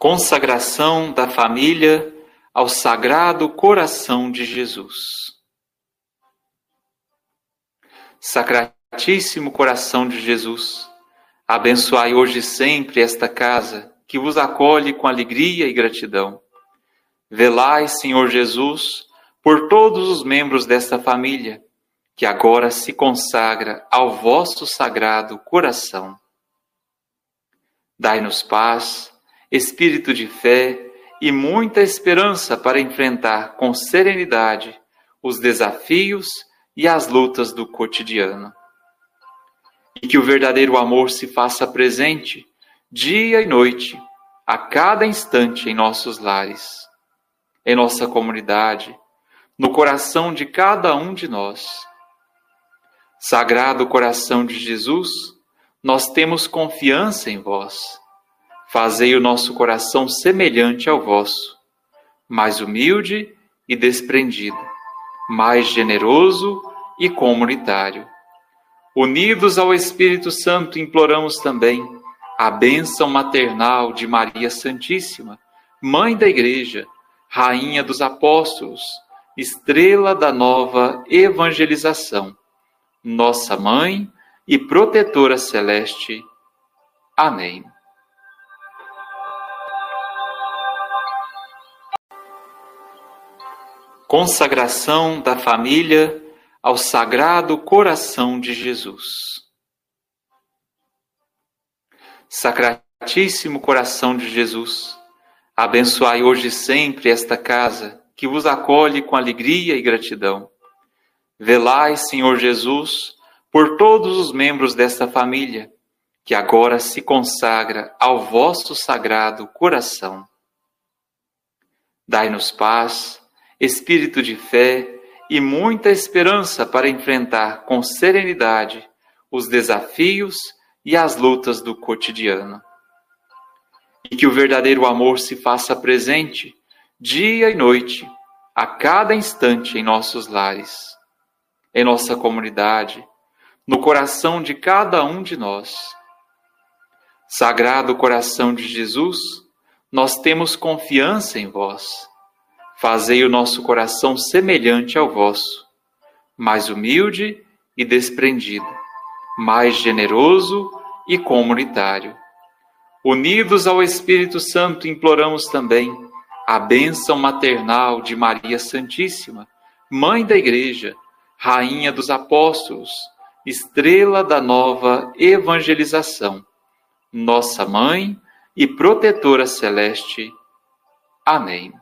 Consagração da família ao Sagrado Coração de Jesus. Sacratíssimo Coração de Jesus, abençoai hoje e sempre esta casa que vos acolhe com alegria e gratidão. Velai, Senhor Jesus, por todos os membros desta família que agora se consagra ao vosso sagrado coração. Dai-nos paz, espírito de fé e muita esperança para enfrentar com serenidade os desafios e as lutas do cotidiano. E que o verdadeiro amor se faça presente dia e noite, a cada instante em nossos lares, em nossa comunidade, no coração de cada um de nós. Sagrado coração de Jesus, nós temos confiança em vós. Fazei o nosso coração semelhante ao vosso, mais humilde e desprendido, mais generoso e comunitário. Unidos ao Espírito Santo, imploramos também a bênção maternal de Maria Santíssima, Mãe da Igreja, Rainha dos Apóstolos, estrela da nova evangelização, nossa Mãe e protetora celeste. Amém. Consagração da família ao Sagrado Coração de Jesus. Sacratíssimo Coração de Jesus, abençoai hoje e sempre esta casa que vos acolhe com alegria e gratidão. Velai, Senhor Jesus, por todos os membros desta família, que agora se consagra ao vosso sagrado coração. Dai-nos paz, espírito de fé e muita esperança para enfrentar com serenidade os desafios e as lutas do cotidiano. E que o verdadeiro amor se faça presente dia e noite, a cada instante em nossos lares, em nossa comunidade, no coração de cada um de nós. Sagrado coração de Jesus, nós temos confiança em vós. Fazei o nosso coração semelhante ao vosso, mais humilde e desprendido, mais generoso e comunitário. Unidos ao Espírito Santo, imploramos também a bênção maternal de Maria Santíssima, Mãe da Igreja, Rainha dos Apóstolos, estrela da nova evangelização, nossa mãe e protetora celeste. Amém.